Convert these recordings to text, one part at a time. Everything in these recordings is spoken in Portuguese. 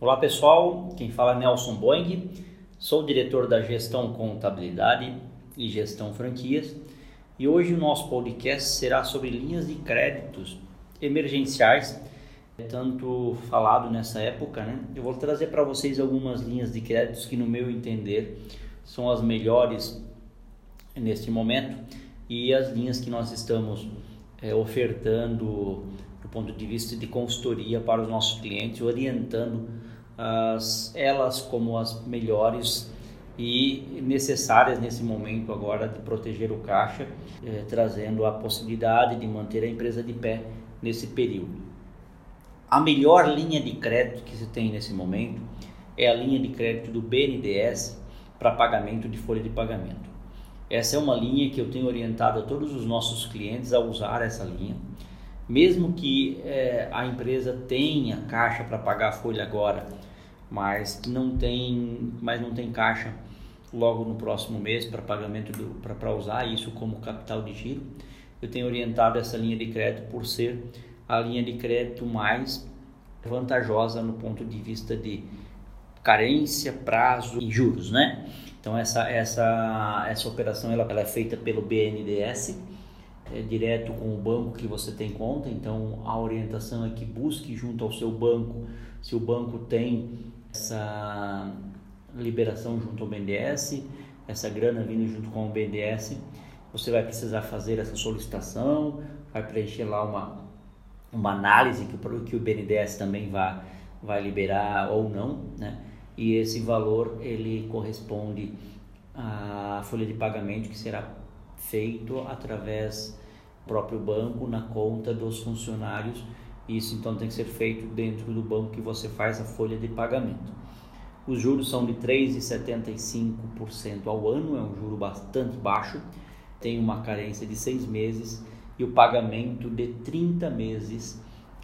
Olá pessoal, quem fala é Nelson Boing, sou diretor da Gestão Contabilidade e Gestão Franquias. E hoje o nosso podcast será sobre linhas de créditos emergenciais, tanto falado nessa época, né? Eu vou trazer para vocês algumas linhas de créditos que no meu entender são as melhores neste momento e as linhas que nós estamos é, ofertando do ponto de vista de consultoria para os nossos clientes, orientando as, elas como as melhores e necessárias nesse momento agora de proteger o caixa, eh, trazendo a possibilidade de manter a empresa de pé nesse período. A melhor linha de crédito que se tem nesse momento é a linha de crédito do BNDES para pagamento de folha de pagamento. Essa é uma linha que eu tenho orientado a todos os nossos clientes a usar essa linha. Mesmo que eh, a empresa tenha caixa para pagar a folha agora mas não tem, mas não tem caixa logo no próximo mês para pagamento para usar isso como capital de giro. Eu tenho orientado essa linha de crédito por ser a linha de crédito mais vantajosa no ponto de vista de carência, prazo e juros, né? Então essa essa essa operação ela, ela é feita pelo BNDES é, direto com o banco que você tem conta. Então a orientação é que busque junto ao seu banco se o banco tem essa liberação junto ao BNDES, essa grana vindo junto com o BNDES, você vai precisar fazer essa solicitação, vai preencher lá uma, uma análise que, que o BNDES também vai, vai liberar ou não, né? E esse valor ele corresponde à folha de pagamento que será feito através próprio banco na conta dos funcionários isso então tem que ser feito dentro do banco que você faz a folha de pagamento. Os juros são de 3,75% ao ano, é um juro bastante baixo, tem uma carência de seis meses e o pagamento de 30 meses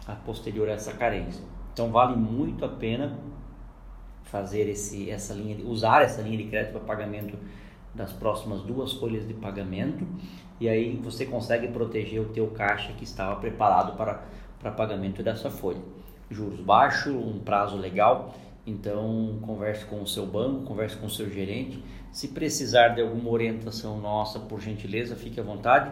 a posterior a essa carência. Então vale muito a pena fazer esse, essa linha, usar essa linha de crédito para pagamento das próximas duas folhas de pagamento e aí você consegue proteger o teu caixa que estava preparado para para pagamento dessa folha. Juros baixos, um prazo legal, então converse com o seu banco, converse com o seu gerente. Se precisar de alguma orientação nossa, por gentileza, fique à vontade.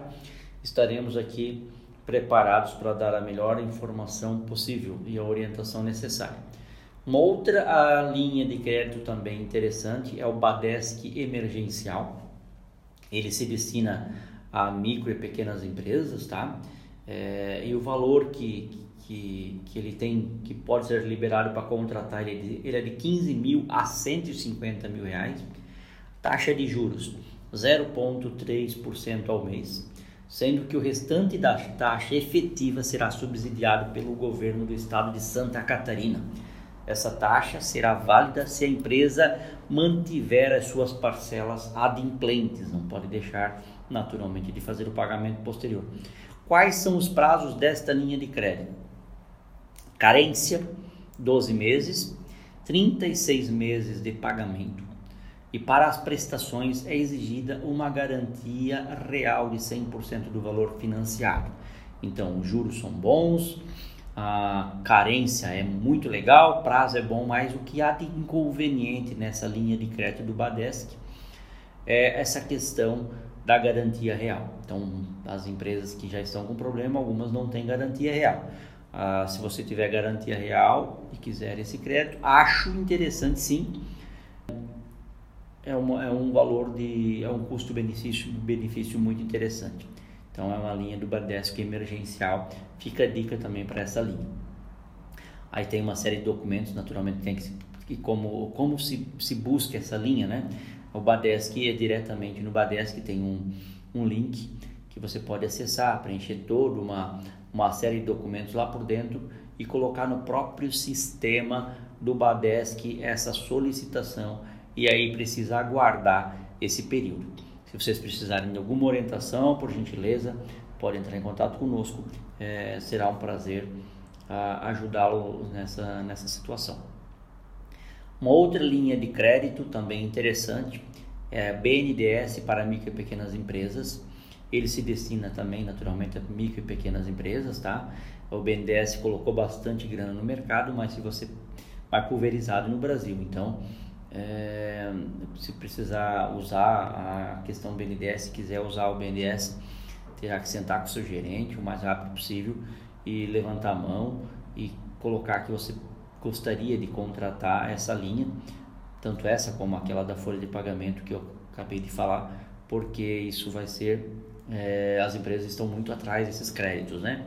Estaremos aqui preparados para dar a melhor informação possível e a orientação necessária. Uma outra linha de crédito também interessante é o Badesc Emergencial. Ele se destina a micro e pequenas empresas, tá? é, e o valor que, que, que ele tem, que pode ser liberado para contratar, ele, ele é de 15 mil a 150 mil reais. Taxa de juros 0,3% ao mês, sendo que o restante da taxa efetiva será subsidiado pelo governo do estado de Santa Catarina. Essa taxa será válida se a empresa mantiver as suas parcelas adimplentes, não pode deixar naturalmente de fazer o pagamento posterior. Quais são os prazos desta linha de crédito? Carência, 12 meses, 36 meses de pagamento. E para as prestações é exigida uma garantia real de 100% do valor financiado. Então, os juros são bons, a carência é muito legal, prazo é bom, mas o que há de inconveniente nessa linha de crédito do Badesc é essa questão da garantia real. Então, as empresas que já estão com problema, algumas não têm garantia real. Ah, se você tiver garantia real e quiser esse crédito, acho interessante sim. É, uma, é um valor de, é um custo-benefício benefício muito interessante. Então, é uma linha do Bradesco emergencial. Fica a dica também para essa linha. Aí tem uma série de documentos, naturalmente tem que, que como, como se, se busca essa linha, né? O Badesc é diretamente no Badesc tem um, um link que você pode acessar, preencher toda uma, uma série de documentos lá por dentro e colocar no próprio sistema do Badesc essa solicitação e aí precisa aguardar esse período. Se vocês precisarem de alguma orientação, por gentileza, pode entrar em contato conosco. É, será um prazer uh, ajudá-lo nessa, nessa situação. Uma outra linha de crédito também interessante é BNDES para micro e pequenas empresas. Ele se destina também naturalmente a micro e pequenas empresas, tá? O BNDES colocou bastante grana no mercado, mas se você mas pulverizado no Brasil. Então, é, se precisar usar a questão BNDES, se quiser usar o BNDES, terá que sentar com o seu gerente o mais rápido possível e levantar a mão e colocar que você gostaria de contratar essa linha, tanto essa como aquela da folha de pagamento que eu acabei de falar, porque isso vai ser é, as empresas estão muito atrás desses créditos, né?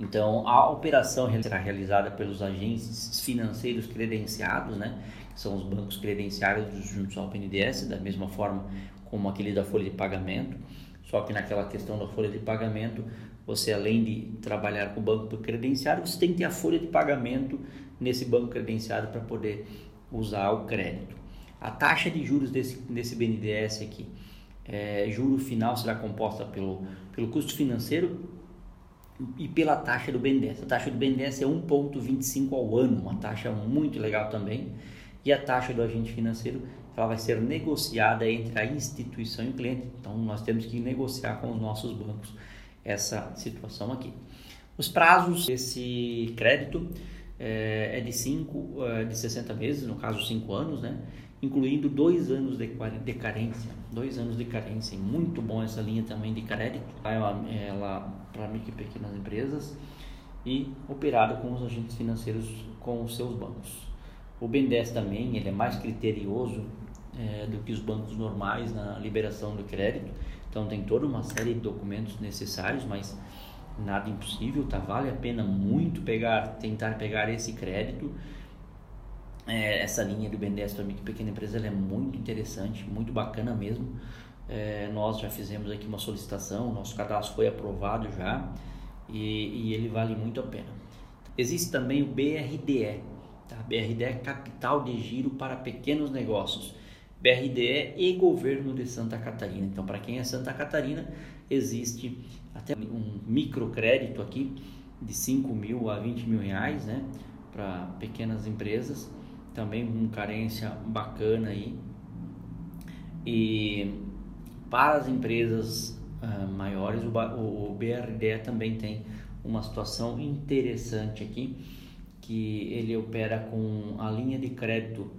Então, a operação será realizada pelos agentes financeiros credenciados, né? São os bancos credenciados juntos ao PNDES, da mesma forma como aquele da folha de pagamento. Só que naquela questão da folha de pagamento, você além de trabalhar com o banco credenciado, você tem que ter a folha de pagamento nesse banco credenciado para poder usar o crédito. A taxa de juros desse, desse BNDES aqui, é, juro final será composta pelo, pelo custo financeiro e pela taxa do BNDES. A taxa do BNDES é 1,25 ao ano, uma taxa muito legal também. E a taxa do agente financeiro ela vai ser negociada entre a instituição e o cliente. Então nós temos que negociar com os nossos bancos essa situação aqui. Os prazos desse crédito é, é de 5, é, de 60 meses, no caso 5 anos, né? incluindo dois anos de, de carência, dois anos de carência, muito bom essa linha também de crédito, ela, ela para micro e pequenas empresas e operada com os agentes financeiros com os seus bancos. O BNDES também ele é mais criterioso é, do que os bancos normais na liberação do crédito, então tem toda uma série de documentos necessários, mas nada impossível, tá? Vale a pena muito pegar, tentar pegar esse crédito é, essa linha do BNDES para micro e pequena empresa é muito interessante, muito bacana mesmo. É, nós já fizemos aqui uma solicitação, nosso cadastro foi aprovado já e, e ele vale muito a pena. Existe também o BRDE, BRDE é Capital de Giro para Pequenos Negócios. BRDE e Governo de Santa Catarina. Então, para quem é Santa Catarina, existe até um microcrédito aqui de 5 mil a 20 mil reais, né, para pequenas empresas também com carência bacana aí. E para as empresas uh, maiores, o, o, BRD também tem uma situação interessante aqui, que ele opera com a linha de crédito,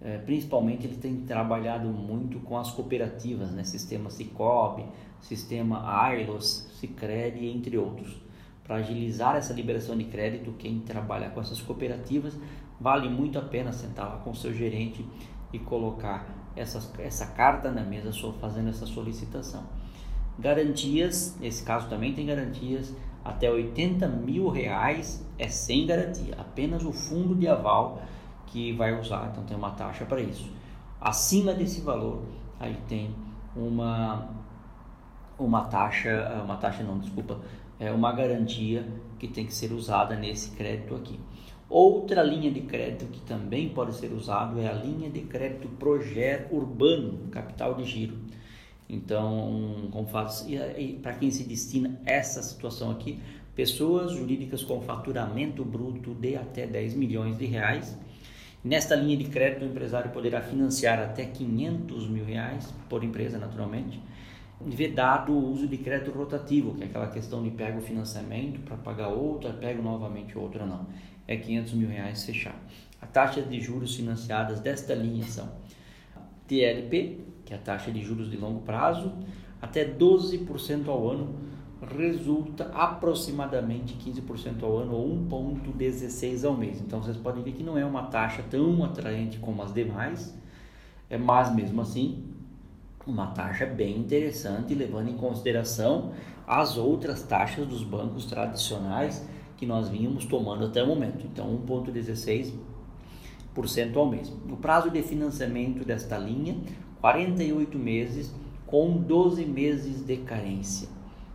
eh, principalmente ele tem trabalhado muito com as cooperativas, né? sistema Cicobi, sistema Ailos, Cicred, entre outros. Para agilizar essa liberação de crédito, quem trabalha com essas cooperativas vale muito a pena sentar lá com o seu gerente e colocar essa, essa carta na mesa fazendo essa solicitação. Garantias, nesse caso também tem garantias, até 80 mil reais é sem garantia, apenas o fundo de aval que vai usar, então tem uma taxa para isso. Acima desse valor, aí tem uma uma taxa, uma taxa não, desculpa, é uma garantia que tem que ser usada nesse crédito aqui. Outra linha de crédito que também pode ser usado é a linha de crédito projeto urbano, capital de giro. Então, como faz, para quem se destina essa situação aqui, pessoas jurídicas com faturamento bruto de até 10 milhões de reais. Nesta linha de crédito, o empresário poderá financiar até 500 mil reais por empresa, naturalmente, vedado o uso de crédito rotativo, que é aquela questão de pega o financiamento para pagar outra, pega novamente outra, não é 500 mil reais fechado. A taxa de juros financiadas desta linha são TLP, que é a taxa de juros de longo prazo, até 12% ao ano, resulta aproximadamente 15% ao ano ou 1,16 ao mês. Então vocês podem ver que não é uma taxa tão atraente como as demais, é mas mesmo assim uma taxa bem interessante, levando em consideração as outras taxas dos bancos tradicionais que nós vínhamos tomando até o momento. Então, 1,16% ao mês. O prazo de financiamento desta linha, 48 meses com 12 meses de carência.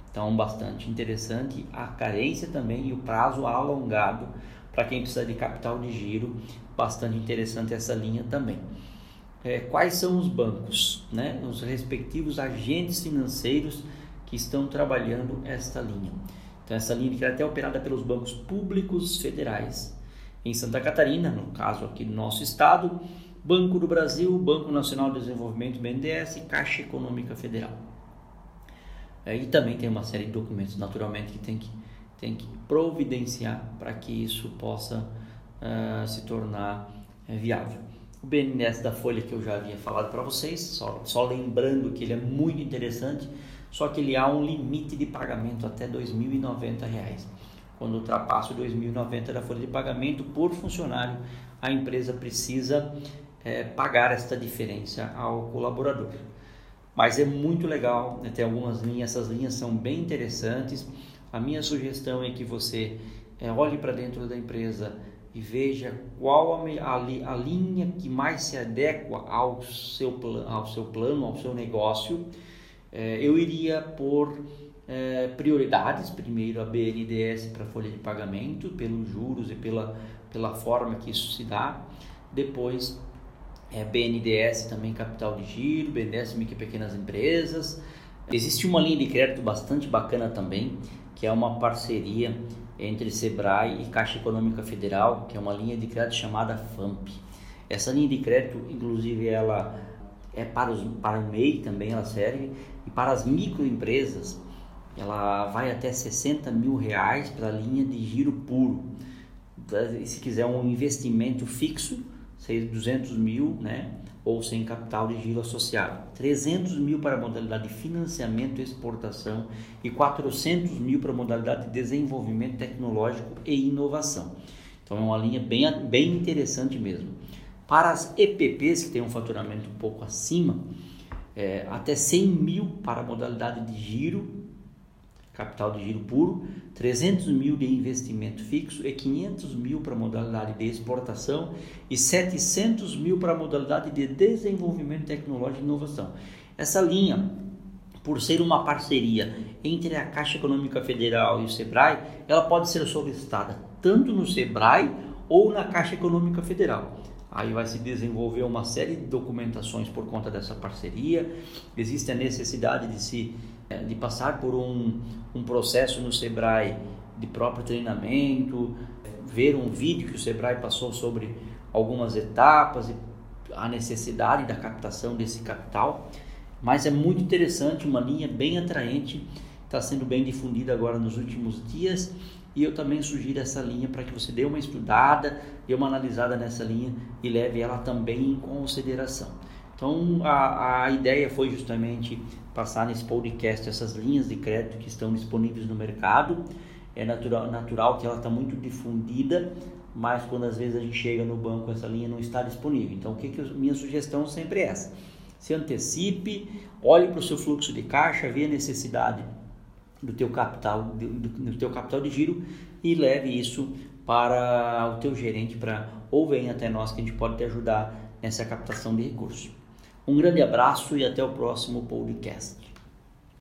Então, bastante interessante a carência também e o prazo alongado para quem precisa de capital de giro. Bastante interessante essa linha também. É, quais são os bancos, né? os respectivos agentes financeiros que estão trabalhando esta linha? Então, essa linha crédito é operada pelos bancos públicos federais. Em Santa Catarina, no caso aqui do nosso estado, Banco do Brasil, Banco Nacional de Desenvolvimento, BNDES e Caixa Econômica Federal. É, e também tem uma série de documentos, naturalmente, que tem que, tem que providenciar para que isso possa uh, se tornar uh, viável. O BNDES da Folha que eu já havia falado para vocês, só, só lembrando que ele é muito interessante, só que ele há um limite de pagamento até R$ 2.090. Quando ultrapassa o 2.090 da folha de pagamento por funcionário, a empresa precisa é, pagar esta diferença ao colaborador. Mas é muito legal, né? tem algumas linhas, essas linhas são bem interessantes. A minha sugestão é que você é, olhe para dentro da empresa e veja qual a, a, a, linha que mais se adequa ao seu, ao seu plano, ao seu negócio. É, eu iria por é, prioridades, primeiro a BNDES para folha de pagamento, pelos juros e pela, pela forma que isso se dá. Depois é, BNDES também capital de giro, BNDES micro e pequenas empresas. Existe uma linha de crédito bastante bacana também, que é uma parceria entre Sebrae e Caixa Econômica Federal, que é uma linha de crédito chamada FAMP. Essa linha de crédito, inclusive, ela é para, os, para o MEI também, ela serve, e para as microempresas, ela vai até 60 mil reais para a linha de giro puro. E se quiser um investimento fixo, 200 mil, né? ou sem capital de giro associado, 300 mil para a modalidade de financiamento e exportação e 400 mil para a modalidade de desenvolvimento tecnológico e inovação. Então é uma linha bem, bem interessante mesmo. Para as EPPs, que tem um faturamento um pouco acima, é, até 100 mil para a modalidade de giro capital de giro puro, 300 mil de investimento fixo e 500 mil para modalidade de exportação e 700 mil para modalidade de desenvolvimento tecnológico e inovação. Essa linha, por ser uma parceria entre a Caixa Econômica Federal e o SEBRAE, ela pode ser solicitada tanto no SEBRAE ou na Caixa Econômica Federal. Aí vai se desenvolver uma série de documentações por conta dessa parceria. Existe a necessidade de se de passar por um, um processo no Sebrae de próprio treinamento, ver um vídeo que o Sebrae passou sobre algumas etapas e a necessidade da captação desse capital. Mas é muito interessante, uma linha bem atraente, está sendo bem difundida agora nos últimos dias e eu também sugiro essa linha para que você dê uma estudada, dê uma analisada nessa linha e leve ela também em consideração. Então a, a ideia foi justamente passar nesse podcast essas linhas de crédito que estão disponíveis no mercado. É natural, natural que ela está muito difundida, mas quando às vezes a gente chega no banco essa linha não está disponível. Então o que, que eu, minha sugestão sempre é essa: se antecipe, olhe para o seu fluxo de caixa, vê a necessidade do teu capital, do, do teu capital de giro e leve isso para o teu gerente para ou venha até nós que a gente pode te ajudar nessa captação de recursos. Um grande abraço e até o próximo podcast.